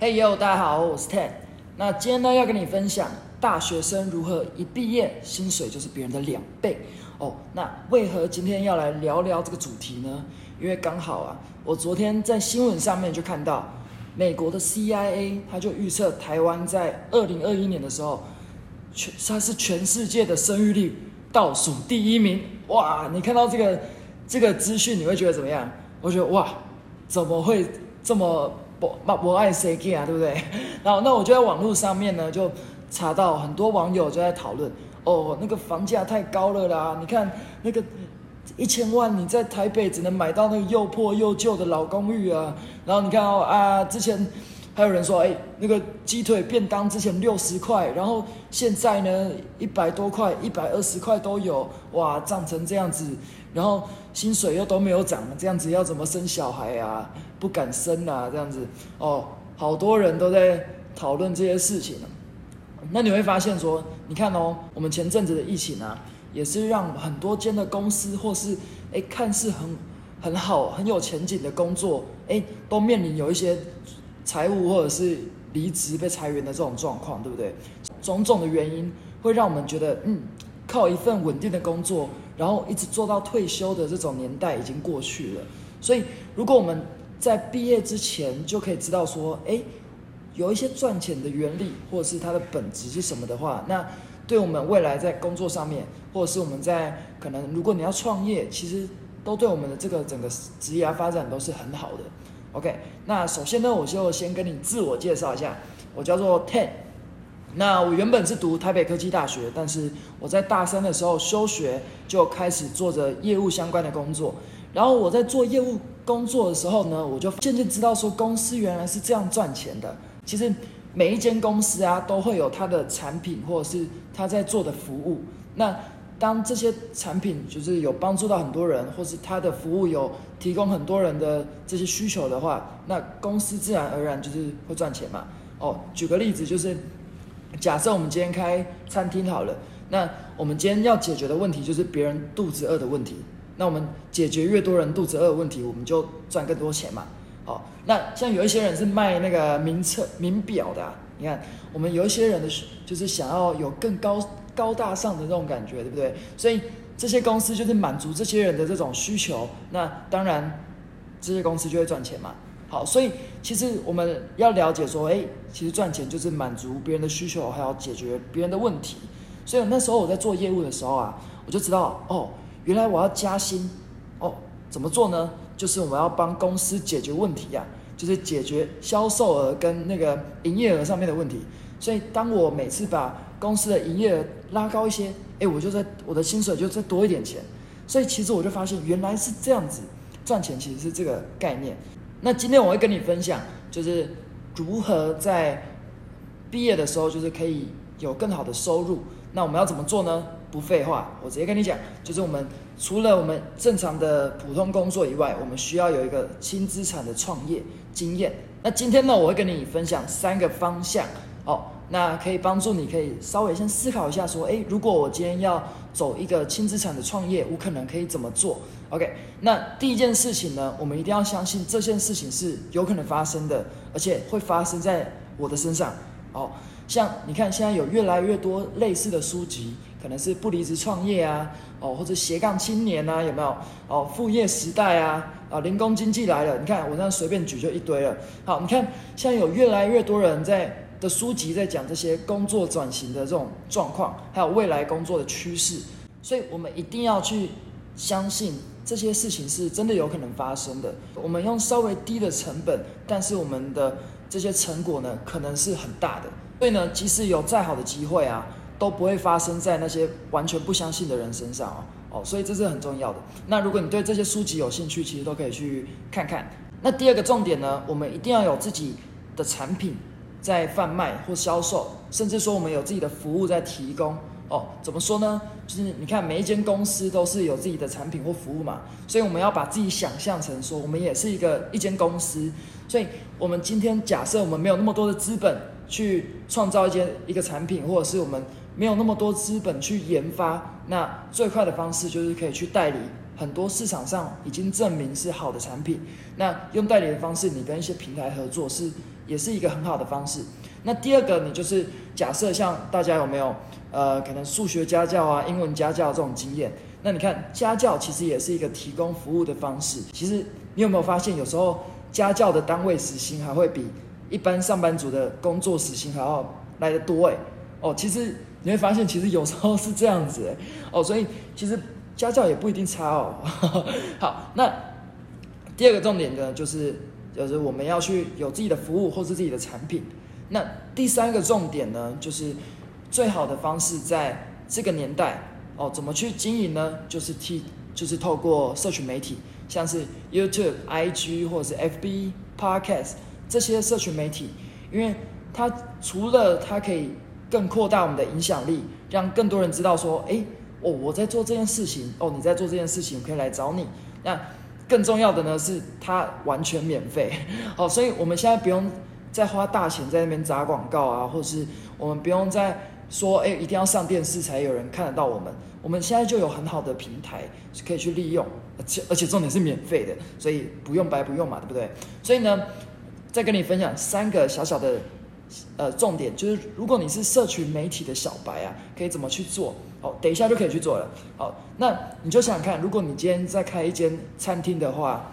嘿呦，大家好，我是 Ted。那今天呢，要跟你分享大学生如何一毕业薪水就是别人的两倍哦。那为何今天要来聊聊这个主题呢？因为刚好啊，我昨天在新闻上面就看到美国的 CIA，他就预测台湾在二零二一年的时候，全它是全世界的生育率倒数第一名。哇，你看到这个这个资讯，你会觉得怎么样？我觉得哇，怎么会这么？不，不爱谁给啊，对不对？然后，那我就在网络上面呢，就查到很多网友就在讨论，哦，那个房价太高了啦！你看那个一千万，你在台北只能买到那个又破又旧的老公寓啊。然后你看哦啊，之前还有人说，哎，那个鸡腿便当之前六十块，然后现在呢一百多块、一百二十块都有，哇，涨成这样子。然后薪水又都没有涨，这样子要怎么生小孩啊？不敢生啊，这样子哦，好多人都在讨论这些事情。那你会发现说，你看哦，我们前阵子的疫情啊，也是让很多间的公司或是哎看似很很好很有前景的工作，哎，都面临有一些财务或者是离职被裁员的这种状况，对不对？种种的原因会让我们觉得，嗯，靠一份稳定的工作。然后一直做到退休的这种年代已经过去了，所以如果我们在毕业之前就可以知道说，哎，有一些赚钱的原理或者是它的本质是什么的话，那对我们未来在工作上面，或者是我们在可能如果你要创业，其实都对我们的这个整个职业发展都是很好的。OK，那首先呢，我就先跟你自我介绍一下，我叫做 Ten。那我原本是读台北科技大学，但是我在大三的时候休学，就开始做着业务相关的工作。然后我在做业务工作的时候呢，我就渐渐知道说公司原来是这样赚钱的。其实每一间公司啊，都会有它的产品或者是他在做的服务。那当这些产品就是有帮助到很多人，或是他的服务有提供很多人的这些需求的话，那公司自然而然就是会赚钱嘛。哦，举个例子就是。假设我们今天开餐厅好了，那我们今天要解决的问题就是别人肚子饿的问题。那我们解决越多人肚子饿的问题，我们就赚更多钱嘛。好，那像有一些人是卖那个名册、名表的，你看，我们有一些人的就是想要有更高高大上的这种感觉，对不对？所以这些公司就是满足这些人的这种需求，那当然这些公司就会赚钱嘛。好，所以其实我们要了解说，哎，其实赚钱就是满足别人的需求，还要解决别人的问题。所以那时候我在做业务的时候啊，我就知道，哦，原来我要加薪，哦，怎么做呢？就是我们要帮公司解决问题呀，就是解决销售额跟那个营业额上面的问题。所以当我每次把公司的营业额拉高一些，哎，我就在我的薪水就再多一点钱。所以其实我就发现，原来是这样子赚钱，其实是这个概念。那今天我会跟你分享，就是如何在毕业的时候，就是可以有更好的收入。那我们要怎么做呢？不废话，我直接跟你讲，就是我们除了我们正常的普通工作以外，我们需要有一个轻资产的创业经验。那今天呢，我会跟你分享三个方向，哦，那可以帮助你可以稍微先思考一下，说，诶，如果我今天要走一个轻资产的创业，我可能可以怎么做？OK，那第一件事情呢，我们一定要相信这件事情是有可能发生的，而且会发生在我的身上。哦，像你看，现在有越来越多类似的书籍，可能是不离职创业啊，哦，或者斜杠青年啊，有没有？哦，副业时代啊，啊，零工经济来了。你看我这样随便举就一堆了。好，你看现在有越来越多人在的书籍在讲这些工作转型的这种状况，还有未来工作的趋势，所以我们一定要去相信。这些事情是真的有可能发生的。我们用稍微低的成本，但是我们的这些成果呢，可能是很大的。所以呢，即使有再好的机会啊，都不会发生在那些完全不相信的人身上哦。哦，所以这是很重要的。那如果你对这些书籍有兴趣，其实都可以去看看。那第二个重点呢，我们一定要有自己的产品在贩卖或销售，甚至说我们有自己的服务在提供。哦，怎么说呢？就是你看，每一间公司都是有自己的产品或服务嘛，所以我们要把自己想象成说，我们也是一个一间公司。所以，我们今天假设我们没有那么多的资本去创造一间一个产品，或者是我们没有那么多资本去研发，那最快的方式就是可以去代理很多市场上已经证明是好的产品。那用代理的方式，你跟一些平台合作是也是一个很好的方式。那第二个，你就是假设像大家有没有呃，可能数学家教啊、英文家教这种经验？那你看家教其实也是一个提供服务的方式。其实你有没有发现，有时候家教的单位时薪还会比一般上班族的工作时薪还要来得多？哎，哦，其实你会发现，其实有时候是这样子，哎，哦，所以其实家教也不一定差哦。好，那第二个重点呢，就是就是我们要去有自己的服务或是自己的产品。那第三个重点呢，就是最好的方式在这个年代哦，怎么去经营呢？就是替，就是透过社群媒体，像是 YouTube、IG 或者是 FB、Podcast 这些社群媒体，因为它除了它可以更扩大我们的影响力，让更多人知道说，哎，哦，我在做这件事情，哦，你在做这件事情，我可以来找你。那更重要的呢，是它完全免费，好，所以我们现在不用。再花大钱在那边砸广告啊，或者是我们不用再说，哎，一定要上电视才有人看得到我们。我们现在就有很好的平台是可以去利用，而且而且重点是免费的，所以不用白不用嘛，对不对？所以呢，再跟你分享三个小小的呃重点，就是如果你是社群媒体的小白啊，可以怎么去做？好，等一下就可以去做了。好，那你就想想看，如果你今天在开一间餐厅的话，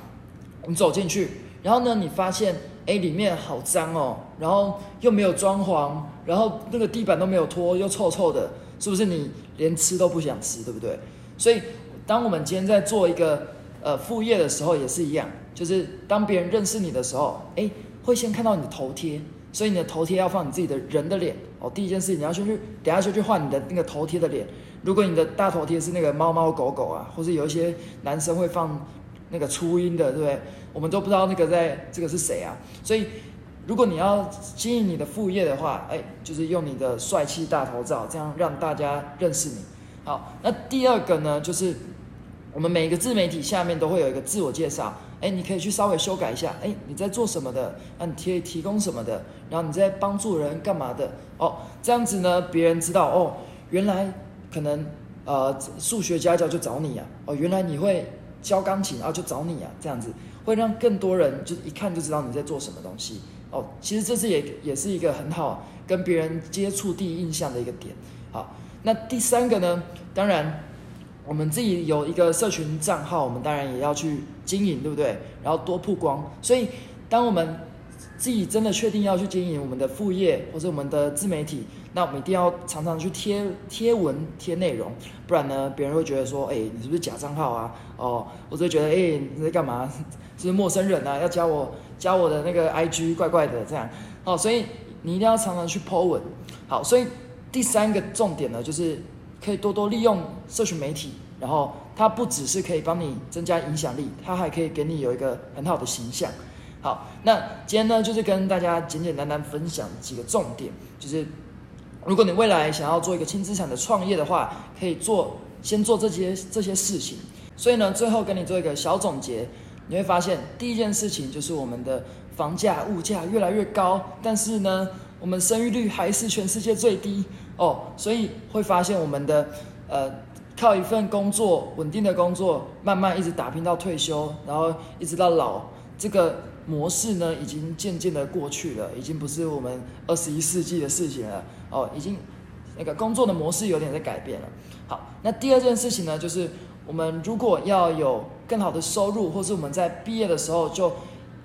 你走进去，然后呢，你发现。哎，里面好脏哦，然后又没有装潢，然后那个地板都没有拖，又臭臭的，是不是你连吃都不想吃，对不对？所以，当我们今天在做一个呃副业的时候，也是一样，就是当别人认识你的时候，哎，会先看到你的头贴，所以你的头贴要放你自己的人的脸哦。第一件事，你要先去，等下就去换你的那个头贴的脸。如果你的大头贴是那个猫猫狗狗啊，或是有一些男生会放。那个初音的，对不对？我们都不知道那个在这个是谁啊。所以，如果你要经营你的副业的话，哎，就是用你的帅气大头照，这样让大家认识你。好，那第二个呢，就是我们每一个自媒体下面都会有一个自我介绍，哎，你可以去稍微修改一下，哎，你在做什么的？那你可以提供什么的？然后你在帮助人干嘛的？哦，这样子呢，别人知道哦，原来可能呃数学家教就找你啊，哦，原来你会。教钢琴，然后就找你啊，这样子会让更多人就一看就知道你在做什么东西哦。其实这是也也是一个很好跟别人接触第一印象的一个点。好，那第三个呢？当然，我们自己有一个社群账号，我们当然也要去经营，对不对？然后多曝光。所以，当我们自己真的确定要去经营我们的副业或者我们的自媒体，那我们一定要常常去贴贴文、贴内容，不然呢，别人会觉得说，哎，你是不是假账号啊？哦，我就觉得，哎，你在干嘛？是陌生人啊，要加我加我的那个 IG，怪怪的这样。哦，所以你一定要常常去 po 文。好，所以第三个重点呢，就是可以多多利用社群媒体，然后它不只是可以帮你增加影响力，它还可以给你有一个很好的形象。好，那今天呢，就是跟大家简简单单分享几个重点，就是如果你未来想要做一个轻资产的创业的话，可以做先做这些这些事情。所以呢，最后跟你做一个小总结，你会发现第一件事情就是我们的房价物价越来越高，但是呢，我们生育率还是全世界最低哦，所以会发现我们的呃靠一份工作稳定的工作，慢慢一直打拼到退休，然后一直到老这个。模式呢，已经渐渐的过去了，已经不是我们二十一世纪的事情了哦，已经那个工作的模式有点在改变了。好，那第二件事情呢，就是我们如果要有更好的收入，或是我们在毕业的时候就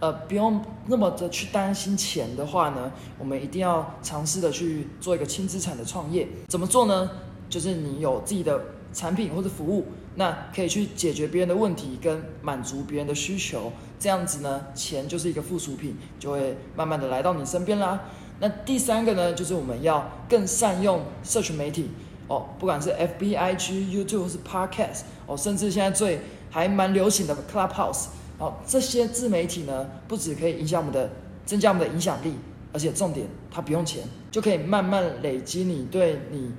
呃不用那么的去担心钱的话呢，我们一定要尝试的去做一个轻资产的创业。怎么做呢？就是你有自己的产品或者服务。那可以去解决别人的问题，跟满足别人的需求，这样子呢，钱就是一个附属品，就会慢慢的来到你身边啦。那第三个呢，就是我们要更善用社群媒体哦，不管是 F B I G YouTube 或是 Podcast 哦，甚至现在最还蛮流行的 Clubhouse 哦，这些自媒体呢，不止可以影响我们的，增加我们的影响力，而且重点它不用钱，就可以慢慢累积你对你。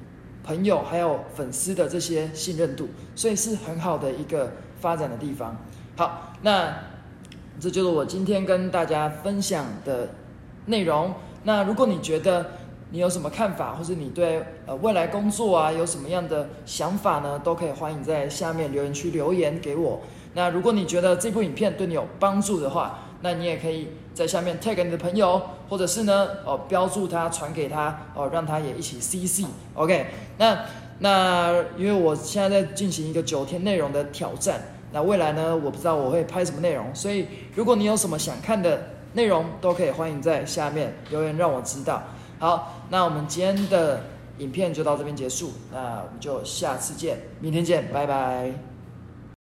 朋友还有粉丝的这些信任度，所以是很好的一个发展的地方。好，那这就是我今天跟大家分享的内容。那如果你觉得你有什么看法，或是你对呃未来工作啊有什么样的想法呢，都可以欢迎在下面留言区留言给我。那如果你觉得这部影片对你有帮助的话，那你也可以在下面 tag 你的朋友，或者是呢哦标注他传给他哦，让他也一起 CC。OK，那那因为我现在在进行一个九天内容的挑战，那未来呢我不知道我会拍什么内容，所以如果你有什么想看的内容，都可以欢迎在下面留言让我知道。好，那我们今天的影片就到这边结束，那我们就下次见，明天见，拜拜。